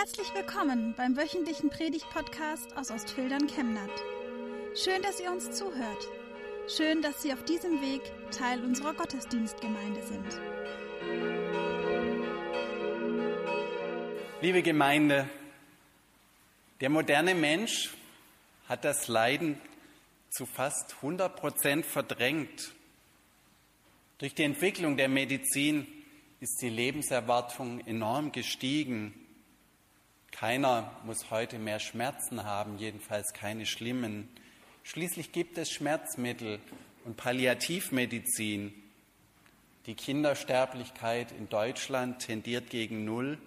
Herzlich willkommen beim wöchentlichen Predigt-Podcast aus Ostfildern Chemnat. Schön, dass ihr uns zuhört. Schön, dass Sie auf diesem Weg Teil unserer Gottesdienstgemeinde sind. Liebe Gemeinde, der moderne Mensch hat das Leiden zu fast 100 Prozent verdrängt. Durch die Entwicklung der Medizin ist die Lebenserwartung enorm gestiegen. Keiner muss heute mehr Schmerzen haben, jedenfalls keine schlimmen. Schließlich gibt es Schmerzmittel und Palliativmedizin. Die Kindersterblichkeit in Deutschland tendiert gegen Null.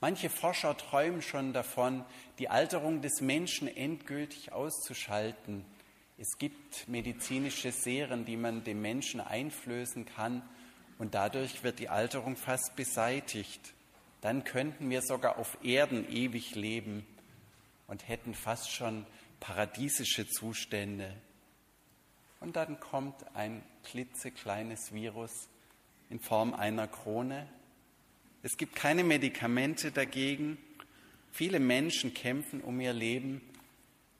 Manche Forscher träumen schon davon, die Alterung des Menschen endgültig auszuschalten. Es gibt medizinische Serien, die man dem Menschen einflößen kann, und dadurch wird die Alterung fast beseitigt. Dann könnten wir sogar auf Erden ewig leben und hätten fast schon paradiesische Zustände. Und dann kommt ein klitzekleines Virus in Form einer Krone. Es gibt keine Medikamente dagegen. Viele Menschen kämpfen um ihr Leben,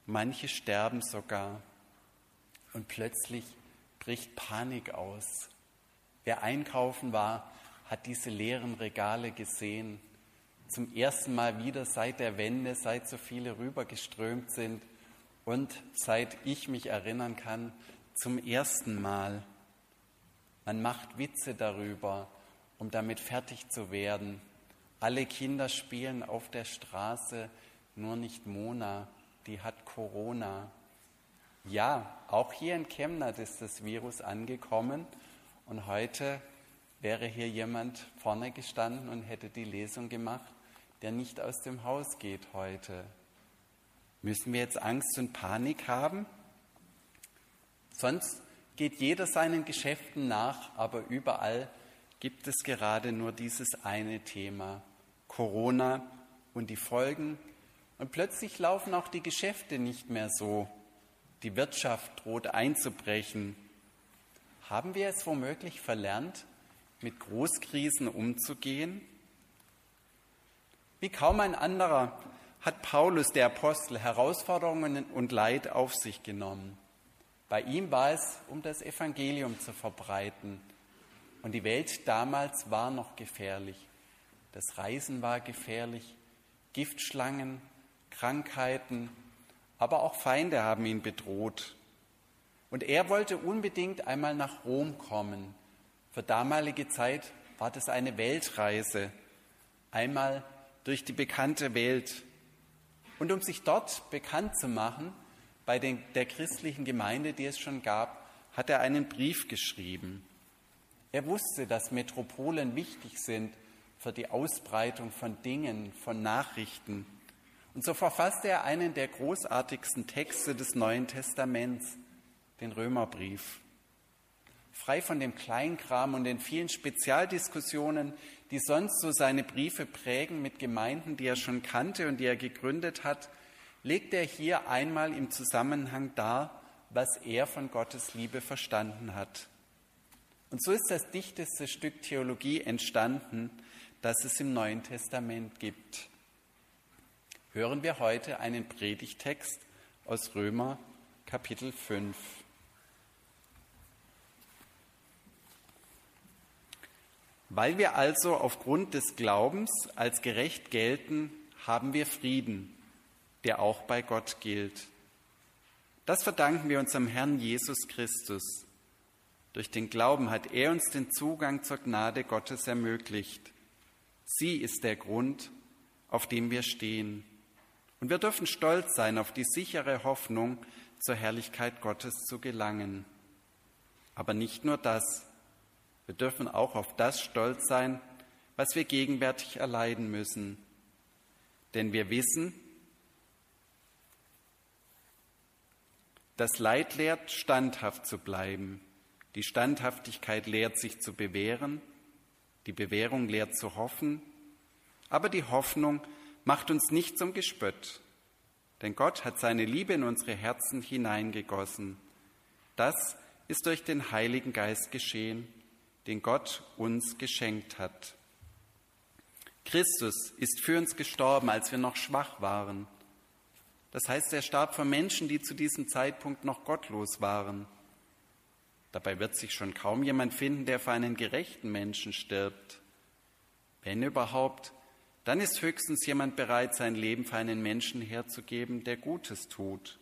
manche sterben sogar. Und plötzlich bricht Panik aus. Wer einkaufen war, hat diese leeren Regale gesehen. Zum ersten Mal wieder seit der Wende, seit so viele rübergeströmt sind und seit ich mich erinnern kann, zum ersten Mal. Man macht Witze darüber, um damit fertig zu werden. Alle Kinder spielen auf der Straße, nur nicht Mona, die hat Corona. Ja, auch hier in Chemnat ist das Virus angekommen und heute wäre hier jemand vorne gestanden und hätte die Lesung gemacht, der nicht aus dem Haus geht heute. Müssen wir jetzt Angst und Panik haben? Sonst geht jeder seinen Geschäften nach, aber überall gibt es gerade nur dieses eine Thema, Corona und die Folgen. Und plötzlich laufen auch die Geschäfte nicht mehr so. Die Wirtschaft droht einzubrechen. Haben wir es womöglich verlernt, mit Großkrisen umzugehen? Wie kaum ein anderer hat Paulus, der Apostel, Herausforderungen und Leid auf sich genommen. Bei ihm war es, um das Evangelium zu verbreiten. Und die Welt damals war noch gefährlich. Das Reisen war gefährlich, Giftschlangen, Krankheiten, aber auch Feinde haben ihn bedroht. Und er wollte unbedingt einmal nach Rom kommen. Für damalige Zeit war das eine Weltreise, einmal durch die bekannte Welt. Und um sich dort bekannt zu machen, bei den, der christlichen Gemeinde, die es schon gab, hat er einen Brief geschrieben. Er wusste, dass Metropolen wichtig sind für die Ausbreitung von Dingen, von Nachrichten. Und so verfasste er einen der großartigsten Texte des Neuen Testaments, den Römerbrief. Frei von dem Kleinkram und den vielen Spezialdiskussionen, die sonst so seine Briefe prägen mit Gemeinden, die er schon kannte und die er gegründet hat, legt er hier einmal im Zusammenhang dar, was er von Gottes Liebe verstanden hat. Und so ist das dichteste Stück Theologie entstanden, das es im Neuen Testament gibt. Hören wir heute einen Predigtext aus Römer Kapitel 5. Weil wir also aufgrund des Glaubens als gerecht gelten, haben wir Frieden, der auch bei Gott gilt. Das verdanken wir unserem Herrn Jesus Christus. Durch den Glauben hat er uns den Zugang zur Gnade Gottes ermöglicht. Sie ist der Grund, auf dem wir stehen. Und wir dürfen stolz sein auf die sichere Hoffnung, zur Herrlichkeit Gottes zu gelangen. Aber nicht nur das. Wir dürfen auch auf das stolz sein, was wir gegenwärtig erleiden müssen. Denn wir wissen, das Leid lehrt, standhaft zu bleiben. Die Standhaftigkeit lehrt sich zu bewähren. Die Bewährung lehrt zu hoffen. Aber die Hoffnung macht uns nicht zum Gespött. Denn Gott hat seine Liebe in unsere Herzen hineingegossen. Das ist durch den Heiligen Geist geschehen, den Gott uns geschenkt hat. Christus ist für uns gestorben, als wir noch schwach waren. Das heißt, er starb für Menschen, die zu diesem Zeitpunkt noch gottlos waren. Dabei wird sich schon kaum jemand finden, der für einen gerechten Menschen stirbt. Wenn überhaupt, dann ist höchstens jemand bereit, sein Leben für einen Menschen herzugeben, der Gutes tut.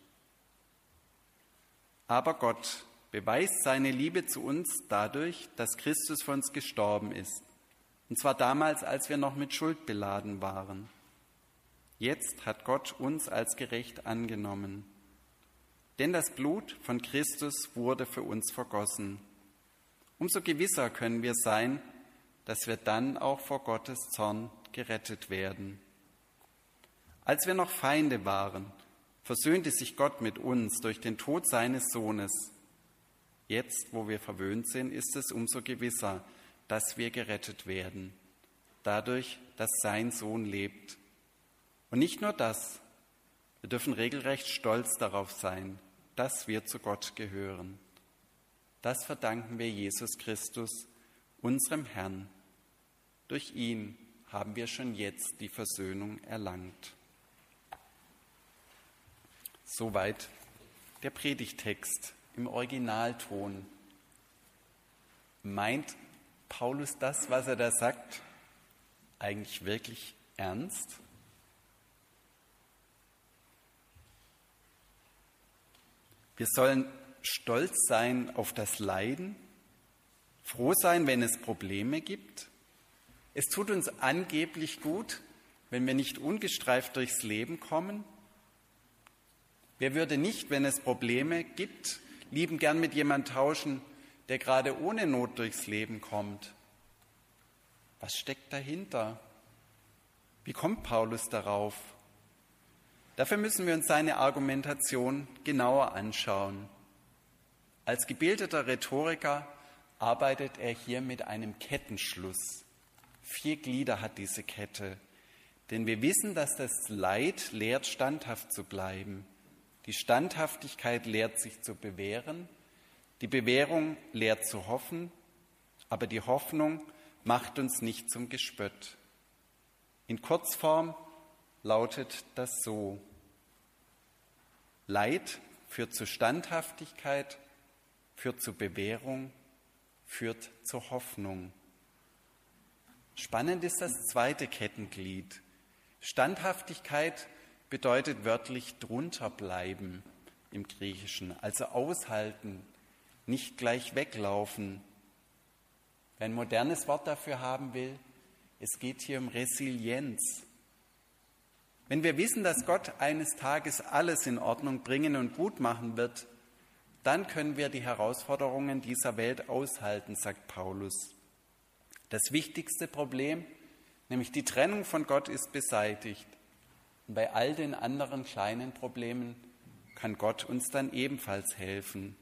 Aber Gott beweist seine Liebe zu uns dadurch, dass Christus für uns gestorben ist. Und zwar damals, als wir noch mit Schuld beladen waren. Jetzt hat Gott uns als gerecht angenommen. Denn das Blut von Christus wurde für uns vergossen. Umso gewisser können wir sein, dass wir dann auch vor Gottes Zorn gerettet werden. Als wir noch Feinde waren, versöhnte sich Gott mit uns durch den Tod seines Sohnes. Jetzt, wo wir verwöhnt sind, ist es umso gewisser, dass wir gerettet werden, dadurch, dass sein Sohn lebt. Und nicht nur das, wir dürfen regelrecht stolz darauf sein, dass wir zu Gott gehören. Das verdanken wir Jesus Christus, unserem Herrn. Durch ihn haben wir schon jetzt die Versöhnung erlangt. Soweit der Predigtext im Originalton. Meint Paulus das, was er da sagt, eigentlich wirklich ernst? Wir sollen stolz sein auf das Leiden, froh sein, wenn es Probleme gibt. Es tut uns angeblich gut, wenn wir nicht ungestreift durchs Leben kommen. Wer würde nicht, wenn es Probleme gibt, lieben gern mit jemand tauschen, der gerade ohne Not durchs Leben kommt. Was steckt dahinter? Wie kommt Paulus darauf? Dafür müssen wir uns seine Argumentation genauer anschauen. Als gebildeter Rhetoriker arbeitet er hier mit einem Kettenschluss. Vier Glieder hat diese Kette. Denn wir wissen, dass das Leid lehrt, standhaft zu bleiben. Die Standhaftigkeit lehrt sich zu bewähren die Bewährung lehrt zu hoffen, aber die Hoffnung macht uns nicht zum Gespött. In Kurzform lautet das so. Leid führt zu Standhaftigkeit, führt zu Bewährung, führt zur Hoffnung. Spannend ist das zweite Kettenglied. Standhaftigkeit bedeutet wörtlich drunter bleiben im Griechischen, also aushalten, nicht gleich weglaufen. Wer ein modernes Wort dafür haben will, es geht hier um Resilienz. Wenn wir wissen, dass Gott eines Tages alles in Ordnung bringen und gut machen wird, dann können wir die Herausforderungen dieser Welt aushalten, sagt Paulus. Das wichtigste Problem, nämlich die Trennung von Gott, ist beseitigt. Und bei all den anderen kleinen Problemen kann Gott uns dann ebenfalls helfen.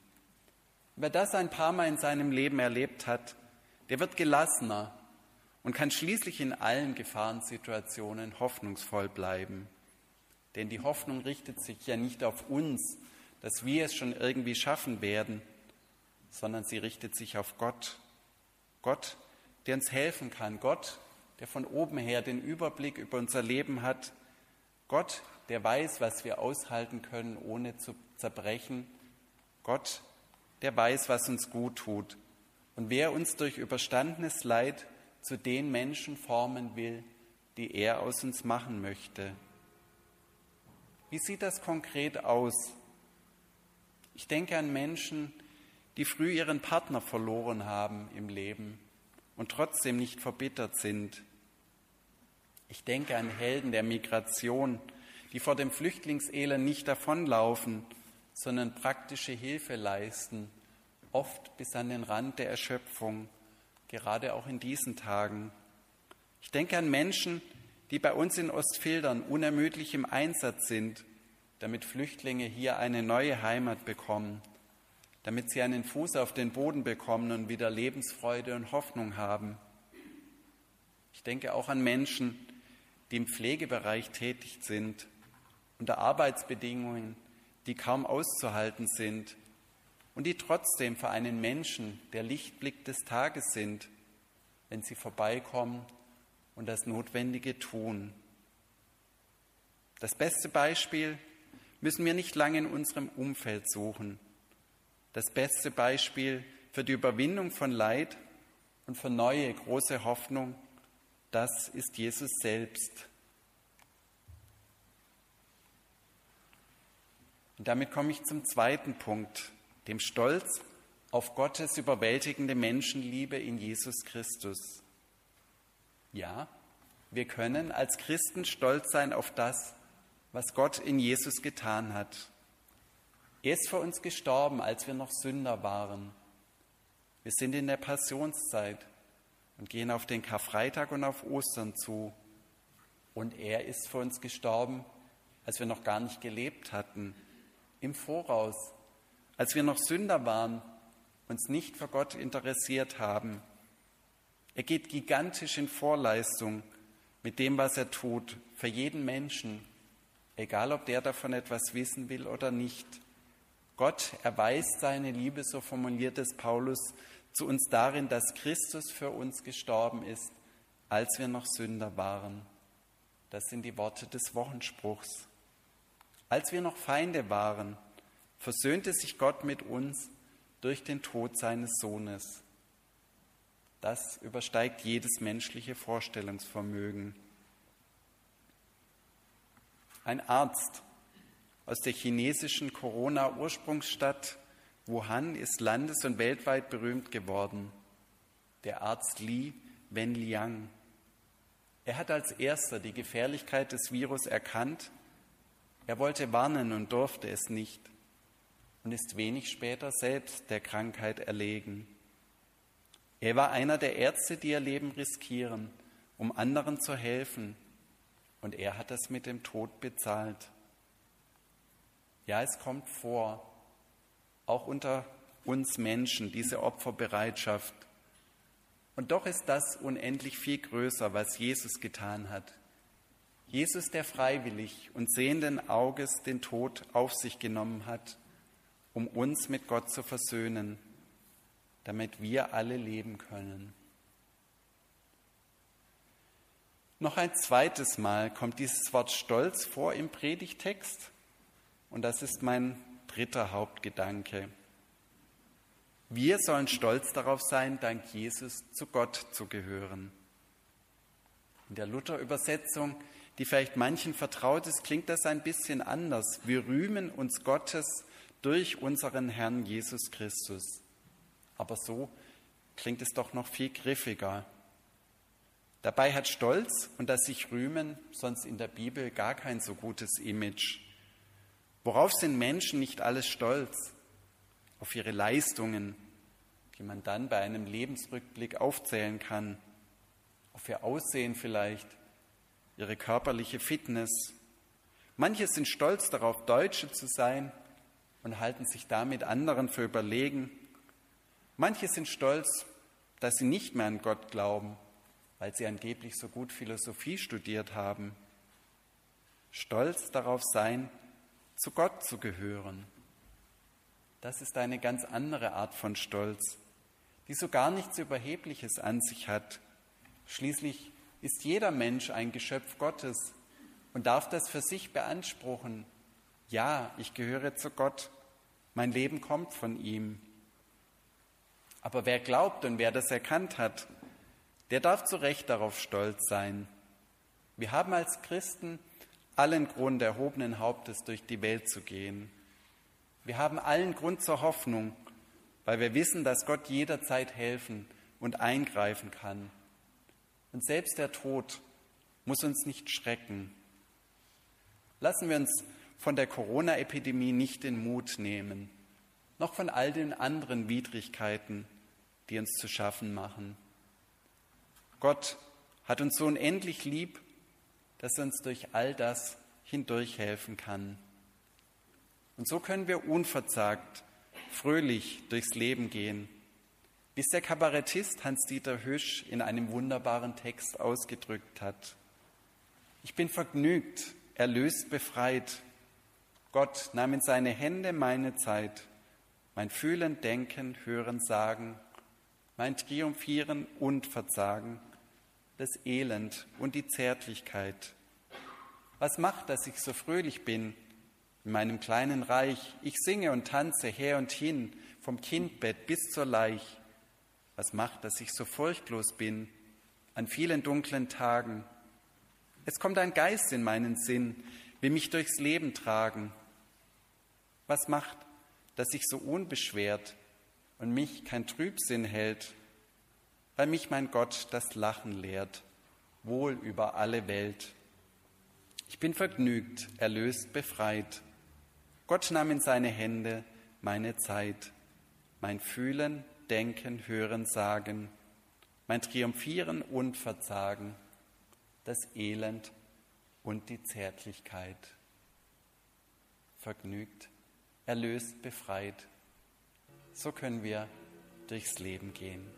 Wer das ein paar Mal in seinem Leben erlebt hat, der wird gelassener und kann schließlich in allen Gefahrensituationen hoffnungsvoll bleiben. Denn die Hoffnung richtet sich ja nicht auf uns, dass wir es schon irgendwie schaffen werden, sondern sie richtet sich auf Gott. Gott, der uns helfen kann. Gott, der von oben her den Überblick über unser Leben hat. Gott, der weiß, was wir aushalten können, ohne zu zerbrechen. Gott, der weiß, was uns gut tut und wer uns durch überstandenes Leid zu den Menschen formen will, die er aus uns machen möchte. Wie sieht das konkret aus? Ich denke an Menschen, die früh ihren Partner verloren haben im Leben und trotzdem nicht verbittert sind. Ich denke an Helden der Migration, die vor dem Flüchtlingselend nicht davonlaufen sondern praktische Hilfe leisten, oft bis an den Rand der Erschöpfung, gerade auch in diesen Tagen. Ich denke an Menschen, die bei uns in Ostfildern unermüdlich im Einsatz sind, damit Flüchtlinge hier eine neue Heimat bekommen, damit sie einen Fuß auf den Boden bekommen und wieder Lebensfreude und Hoffnung haben. Ich denke auch an Menschen, die im Pflegebereich tätig sind, unter Arbeitsbedingungen, die kaum auszuhalten sind und die trotzdem für einen Menschen der Lichtblick des Tages sind, wenn sie vorbeikommen und das Notwendige tun. Das beste Beispiel müssen wir nicht lange in unserem Umfeld suchen. Das beste Beispiel für die Überwindung von Leid und für neue große Hoffnung, das ist Jesus selbst. Und damit komme ich zum zweiten Punkt, dem Stolz auf Gottes überwältigende Menschenliebe in Jesus Christus. Ja, wir können als Christen stolz sein auf das, was Gott in Jesus getan hat. Er ist für uns gestorben, als wir noch Sünder waren. Wir sind in der Passionszeit und gehen auf den Karfreitag und auf Ostern zu. Und er ist für uns gestorben, als wir noch gar nicht gelebt hatten, im Voraus, als wir noch Sünder waren, uns nicht für Gott interessiert haben. Er geht gigantisch in Vorleistung mit dem, was er tut, für jeden Menschen, egal ob der davon etwas wissen will oder nicht. Gott erweist seine Liebe, so formuliert es Paulus, zu uns darin, dass Christus für uns gestorben ist, als wir noch Sünder waren. Das sind die Worte des Wochenspruchs. Als wir noch Feinde waren, versöhnte sich Gott mit uns durch den Tod seines Sohnes. Das übersteigt jedes menschliche Vorstellungsvermögen. Ein Arzt aus der chinesischen Corona-Ursprungsstadt Wuhan ist landes- und weltweit berühmt geworden. Der Arzt Li Wenliang. Er hat als erster die Gefährlichkeit des Virus erkannt. Er wollte warnen und durfte es nicht und ist wenig später selbst der Krankheit erlegen. Er war einer der Ärzte, die ihr Leben riskieren, um anderen zu helfen, und er hat das mit dem Tod bezahlt. Ja, es kommt vor, auch unter uns Menschen, diese Opferbereitschaft. Und doch ist das unendlich viel größer, was Jesus getan hat. Jesus, der freiwillig und sehenden Auges den Tod auf sich genommen hat, um uns mit Gott zu versöhnen, damit wir alle leben können. Noch ein zweites Mal kommt dieses Wort Stolz vor im Predigtext und das ist mein dritter Hauptgedanke. Wir sollen stolz darauf sein, dank Jesus zu Gott zu gehören. In der Luther-Übersetzung, die vielleicht manchen vertraut ist, klingt das ein bisschen anders. Wir rühmen uns Gottes durch unseren Herrn Jesus Christus. Aber so klingt es doch noch viel griffiger. Dabei hat Stolz und das sich rühmen sonst in der Bibel gar kein so gutes Image. Worauf sind Menschen nicht alles stolz? Auf ihre Leistungen, die man dann bei einem Lebensrückblick aufzählen kann. Auf ihr Aussehen vielleicht, ihre körperliche Fitness. Manche sind stolz darauf, Deutsche zu sein und halten sich damit anderen für überlegen. Manche sind stolz, dass sie nicht mehr an Gott glauben, weil sie angeblich so gut Philosophie studiert haben. Stolz darauf sein, zu Gott zu gehören. Das ist eine ganz andere Art von Stolz, die so gar nichts Überhebliches an sich hat. Schließlich ist jeder Mensch ein Geschöpf Gottes und darf das für sich beanspruchen, ja, ich gehöre zu Gott, mein Leben kommt von ihm. Aber wer glaubt und wer das erkannt hat, der darf zu Recht darauf stolz sein. Wir haben als Christen allen Grund, erhobenen Hauptes durch die Welt zu gehen. Wir haben allen Grund zur Hoffnung, weil wir wissen, dass Gott jederzeit helfen und eingreifen kann. Und selbst der Tod muss uns nicht schrecken. Lassen wir uns von der Corona-Epidemie nicht den Mut nehmen, noch von all den anderen Widrigkeiten, die uns zu schaffen machen. Gott hat uns so unendlich lieb, dass er uns durch all das hindurch helfen kann. Und so können wir unverzagt, fröhlich durchs Leben gehen, wie es der Kabarettist Hans-Dieter Hüsch in einem wunderbaren Text ausgedrückt hat. Ich bin vergnügt, erlöst, befreit, Gott nahm in seine Hände meine Zeit, mein Fühlen, Denken, Hören, Sagen, mein Triumphieren und Verzagen, das Elend und die Zärtlichkeit. Was macht, dass ich so fröhlich bin in meinem kleinen Reich? Ich singe und tanze her und hin, vom Kindbett bis zur Leich. Was macht, dass ich so furchtlos bin an vielen dunklen Tagen? Es kommt ein Geist in meinen Sinn, will mich durchs Leben tragen. Was macht, dass ich so unbeschwert und mich kein Trübsinn hält, weil mich mein Gott das Lachen lehrt, wohl über alle Welt. Ich bin vergnügt, erlöst, befreit. Gott nahm in seine Hände meine Zeit, mein Fühlen, Denken, Hören, Sagen, mein Triumphieren und Verzagen, das Elend und die Zärtlichkeit. Vergnügt, erlöst, befreit. So können wir durchs Leben gehen.